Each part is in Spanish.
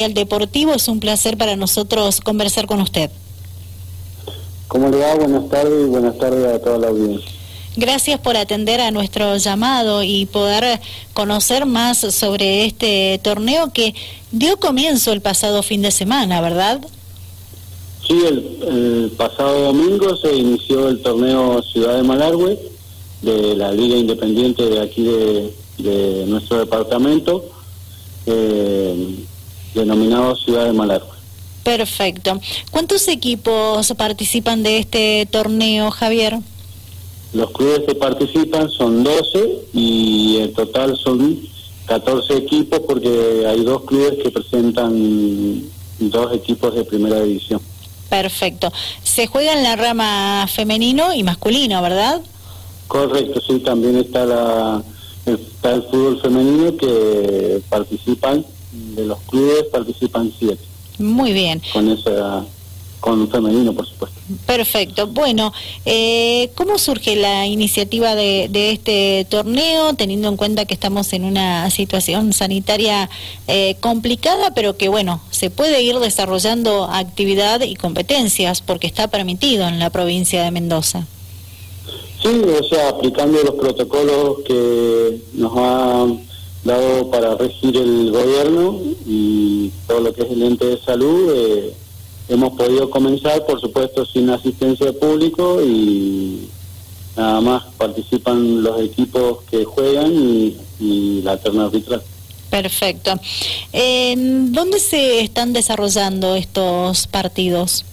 El Deportivo, es un placer para nosotros conversar con usted. ¿Cómo le va? Buenas tardes y buenas tardes a toda la audiencia. Gracias por atender a nuestro llamado y poder conocer más sobre este torneo que dio comienzo el pasado fin de semana, ¿verdad? Sí, el, pasado domingo se inició el torneo Ciudad de Malargüe de la Liga Independiente de aquí de, nuestro departamento. Eh, denominado Ciudad de Malargüe. Perfecto. ¿Cuántos equipos participan de este torneo, Javier? Los clubes que participan son 12 y en total son 14 equipos porque hay dos clubes que presentan dos equipos de primera división. Perfecto. Se juega en la rama femenino y masculino, ¿verdad? Correcto, sí, también está, la, está el fútbol femenino que participan de los clubes participan siete. Muy bien. Con esa con femenino, por supuesto. Perfecto. Bueno, eh, ¿cómo surge la iniciativa de, de, este torneo, teniendo en cuenta que estamos en una situación sanitaria eh, complicada, pero que, bueno, se puede ir desarrollando actividad y competencias porque está permitido en la provincia de Mendoza? Sí, o sea, aplicando los protocolos que nos han dado para regir el gobierno y todo lo que es el ente de salud. Eh, hemos podido comenzar, por supuesto, sin asistencia de público y nada más participan los equipos que juegan y, la terna arbitral. Perfecto. ¿En ¿Dónde se están desarrollando estos partidos?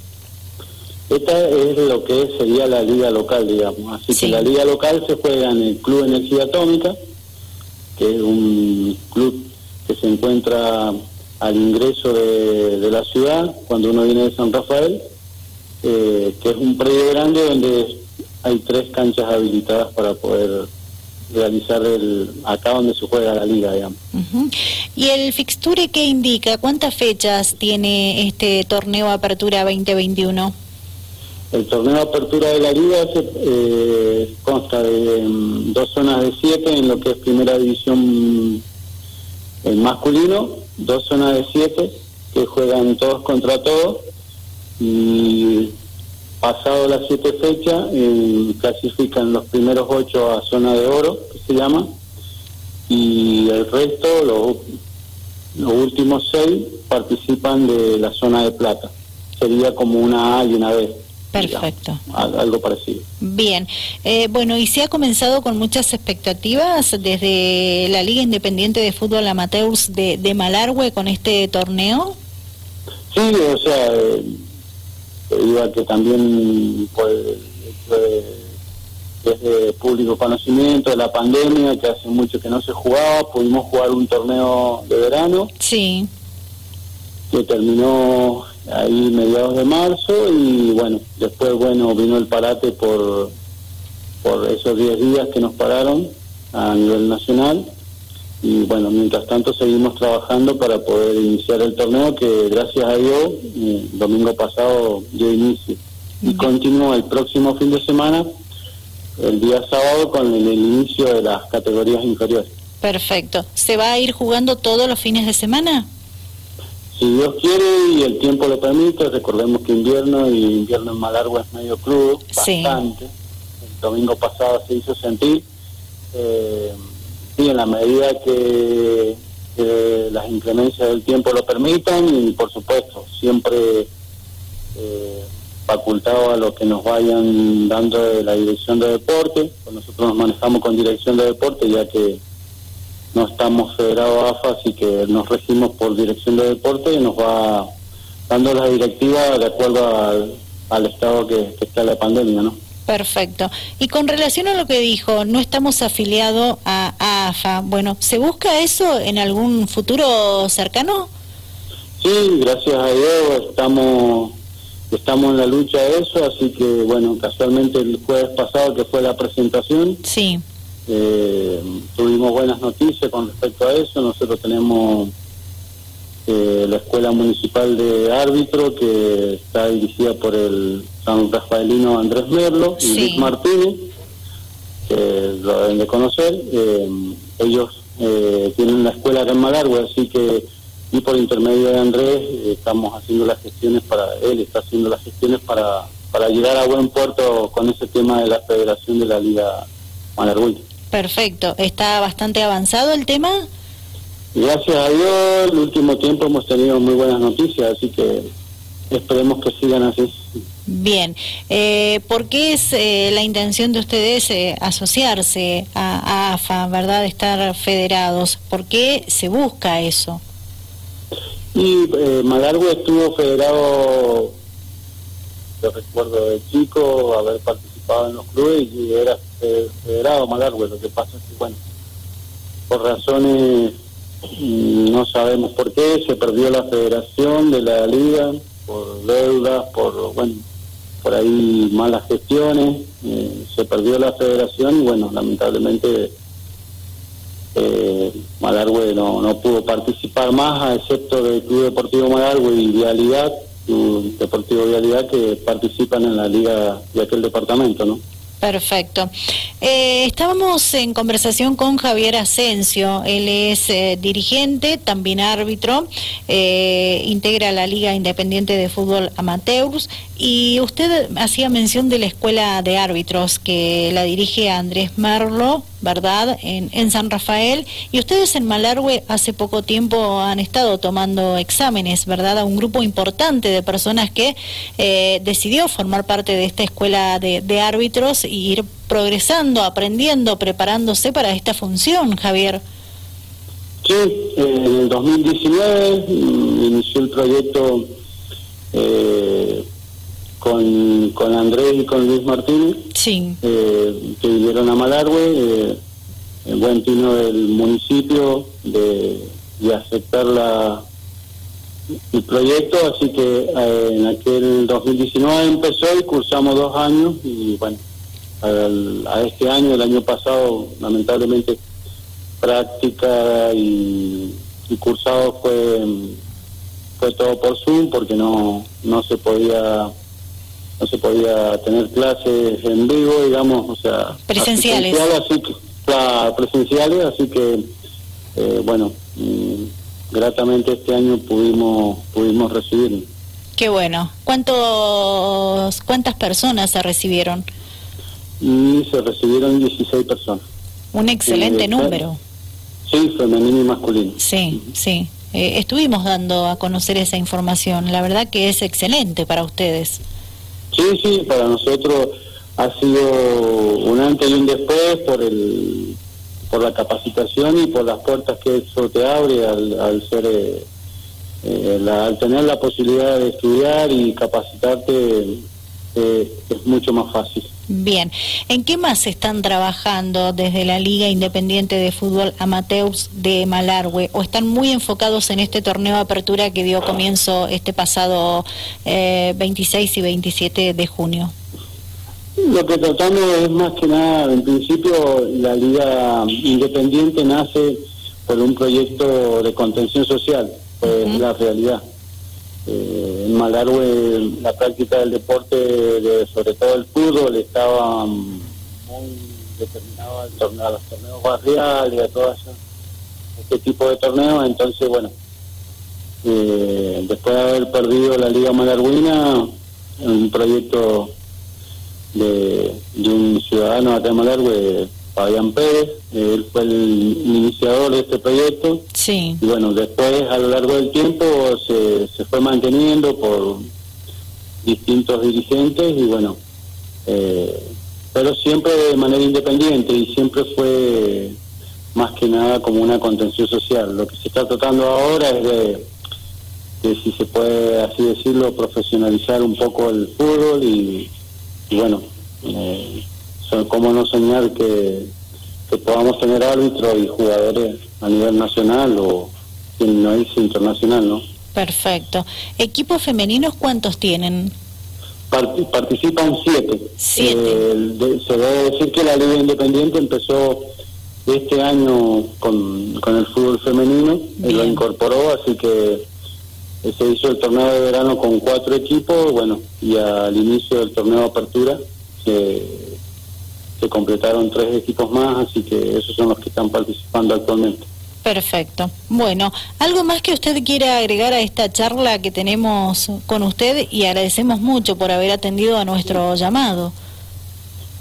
Esta es lo que sería la liga local, digamos. Así que la liga local se juega en el Club Energía Atómica, que es un club que se encuentra al ingreso de, la ciudad, cuando uno viene de San Rafael, eh, que es un predio grande donde hay tres canchas habilitadas para poder realizar el acá donde se juega la liga, digamos. ¿Y el fixture qué indica? ¿Cuántas fechas tiene este torneo Apertura 2021? El torneo de apertura de la liga eh, consta de mm, dos zonas de siete en lo que es primera división el masculino, dos zonas de siete que juegan todos contra todos y pasado las siete fechas eh, clasifican los primeros ocho a zona de oro, que se llama, y el resto, los últimos seis, participan de la zona de plata. Sería como una A y una B. Perfecto. algo parecido. Bien. Eh, bueno, ¿y se ha comenzado con muchas expectativas desde la Liga Independiente de Fútbol Amateurs de, de Malargüe con este torneo? Sí, o sea, eh, digo que también pues, desde público conocimiento de la pandemia, que hace mucho que no se jugaba, pudimos jugar un torneo de verano. Sí. Que terminó ahí mediados de marzo y bueno, después bueno vino el parate por, por esos 10 días que nos pararon a nivel nacional y bueno, mientras tanto seguimos trabajando para poder iniciar el torneo que gracias a Dios el domingo pasado dio inicio y continúa el próximo fin de semana el día sábado con el inicio de las categorías inferiores. Perfecto. ¿Se va a ir jugando todos los fines de semana? Si Dios quiere y el tiempo lo permite, recordemos que invierno y invierno en Malargua es medio crudo, bastante. El domingo pasado se hizo sentir. Eh, y en la medida que, las inclemencias del tiempo lo permitan y por supuesto siempre eh, facultado a lo que nos vayan dando de la dirección de deporte, pues nosotros nos manejamos con dirección de deporte ya que no estamos federados a AFA, así que nos regimos por dirección de deporte y nos va dando la directiva de acuerdo al, estado que, está la pandemia, ¿no? Perfecto. Y con relación a lo que dijo, no estamos afiliados a, AFA. Bueno, ¿se busca eso en algún futuro cercano? Sí, gracias a Dios estamos estamos en la lucha de eso, así que bueno, casualmente el jueves pasado que fue la presentación, sí. Eh, tuvimos buenas noticias con respecto a eso. Nosotros tenemos eh, la Escuela Municipal de Árbitro que está dirigida por el San Rafaelino Andrés Merlo y Luis Martínez, que lo deben de conocer. Eh, ellos tienen la escuela acá en Malargüe, así que y por intermedio de Andrés estamos haciendo las gestiones para, él está haciendo las gestiones para, para llegar a buen puerto con ese tema de la Federación de la Liga Malargüey. Perfecto, ¿está bastante avanzado el tema? Gracias a Dios, el último tiempo hemos tenido muy buenas noticias, así que esperemos que sigan así. Bien, eh, ¿por qué es eh, la intención de ustedes eh, asociarse a, AFA, verdad, estar federados? ¿Por qué se busca eso? Y eh, Malargo estuvo federado, yo recuerdo de chico, haber participado en los clubes y era federado Malargo, lo que pasa es que, bueno, por razones mm, no sabemos por qué, se perdió la federación de la liga por deudas, por, bueno, por ahí malas gestiones, eh, se perdió la federación y bueno, lamentablemente eh, Malargüe no, no pudo participar más, excepto del Club Deportivo Malargüe y Vialidad, Club Deportivo Vialidad, que participan en la liga de aquel departamento, ¿no? Perfecto. Eh, estábamos en conversación con Javier Asensio, él es eh, dirigente, también árbitro, eh, integra la Liga Independiente de Fútbol Amateurs y usted hacía mención de la Escuela de Árbitros que la dirige Andrés Merlo, ¿verdad?, en, en San Rafael y ustedes en Malargüe hace poco tiempo han estado tomando exámenes, ¿verdad?, a un grupo importante de personas que decidió formar parte de esta Escuela de, Árbitros y ir progresando, aprendiendo, preparándose para esta función, Javier. Sí, en el 2019 mm, inició el proyecto eh, con, con Andrés y con Luis Martínez, sí. eh, que vinieron a Malargüe, eh, el buen tino del municipio de, de aceptar la, el proyecto, así que eh, en aquel 2019 empezó y cursamos dos años y bueno, a este año, el año pasado, lamentablemente, práctica y, cursado fue fue todo por Zoom porque no no se podía no se podía tener clases en vivo, digamos, o sea, presenciales, así que, presenciales, así que eh, bueno, mm, gratamente este año pudimos pudimos recibir. Qué bueno. ¿Cuántos cuántas personas se recibieron? y se recibieron 16 personas. Un excelente eh, número. Sí, femenino y masculino. Sí, sí. Eh, estuvimos dando a conocer esa información. La verdad que es excelente para ustedes. Sí, sí, para nosotros ha sido un antes y un después por el por la capacitación y por las puertas que eso te abre al, al ser eh, al tener la posibilidad de estudiar y capacitarte es mucho más fácil. Bien, ¿en qué más están trabajando desde la Liga Independiente de Fútbol Amateurs de Malargüe o están muy enfocados en este torneo de apertura que dio comienzo este pasado 26 eh, y 27 de junio? Lo que tratamos es más que nada, en principio la Liga Independiente nace por un proyecto de contención social, pues la realidad. Eh, en Malargüe la práctica del deporte, de, sobre todo el fútbol, estaba muy determinado al torneo, a los torneos barriales, a todo este tipo de torneos. Entonces, bueno, eh, después de haber perdido la Liga Malarguina, un proyecto de, de un ciudadano acá en Malargüe Fabián Pérez, él fue el iniciador de este proyecto. Y bueno, después a lo largo del tiempo se, se fue manteniendo por distintos dirigentes y bueno, eh, pero siempre de manera independiente y siempre fue más que nada como una contención social. Lo que se está tratando ahora es de, de si se puede así decirlo, profesionalizar un poco el fútbol y, bueno, eh, cómo no soñar que, podamos tener árbitros y jugadores a nivel nacional o no es internacional, ¿no? Perfecto. ¿Equipos femeninos cuántos tienen? participan siete. Siete. Eh, se debe decir que la Liga Independiente empezó este año con, con el fútbol femenino, y lo incorporó, así que se hizo el torneo de verano con cuatro equipos, bueno, y al inicio del torneo de apertura se se completaron tres equipos más, así que esos son los que están participando actualmente. Perfecto. Bueno, ¿algo más que usted quiera agregar a esta charla que tenemos con usted y agradecemos mucho por haber atendido a nuestro llamado?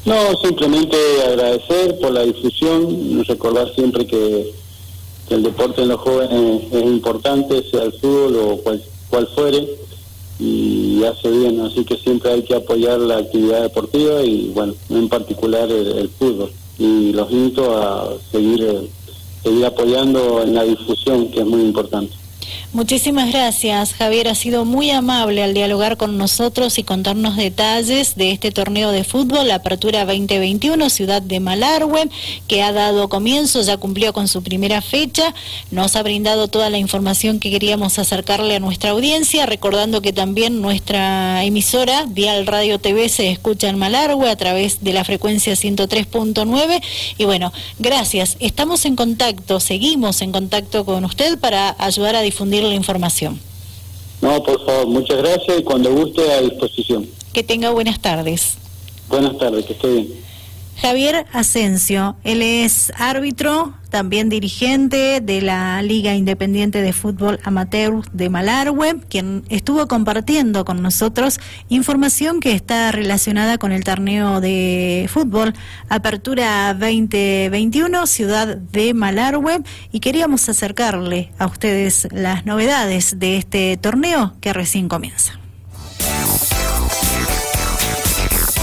No, simplemente agradecer por la difusión, recordar siempre que, el deporte en los jóvenes es importante, sea el fútbol o cual, cual fuere, y hace bien, así que siempre hay que apoyar la actividad deportiva y, bueno, en particular el, fútbol. Y los invito a seguir... Eh, seguir apoyando en la difusión, que es muy importante. Muchísimas gracias, Javier. Ha sido muy amable al dialogar con nosotros y contarnos detalles de este torneo de fútbol, la Apertura 2021, Ciudad de Malargüe, que ha dado comienzo, ya cumplió con su primera fecha. Nos ha brindado toda la información que queríamos acercarle a nuestra audiencia, recordando que también nuestra emisora, Dial Radio TV, se escucha en Malargüe a través de la frecuencia 103.9. Y bueno, gracias. Estamos en contacto, seguimos en contacto con usted para ayudar a difundir la información. No, por favor, muchas gracias y cuando guste a disposición. Que tenga buenas tardes. Buenas tardes, que esté bien. Javier Asensio, él es árbitro, también dirigente de la Liga Independiente de Fútbol Amateur de Malargüe, quien estuvo compartiendo con nosotros información que está relacionada con el torneo de fútbol Apertura 2021 Ciudad de Malargüe y queríamos acercarle a ustedes las novedades de este torneo que recién comienza.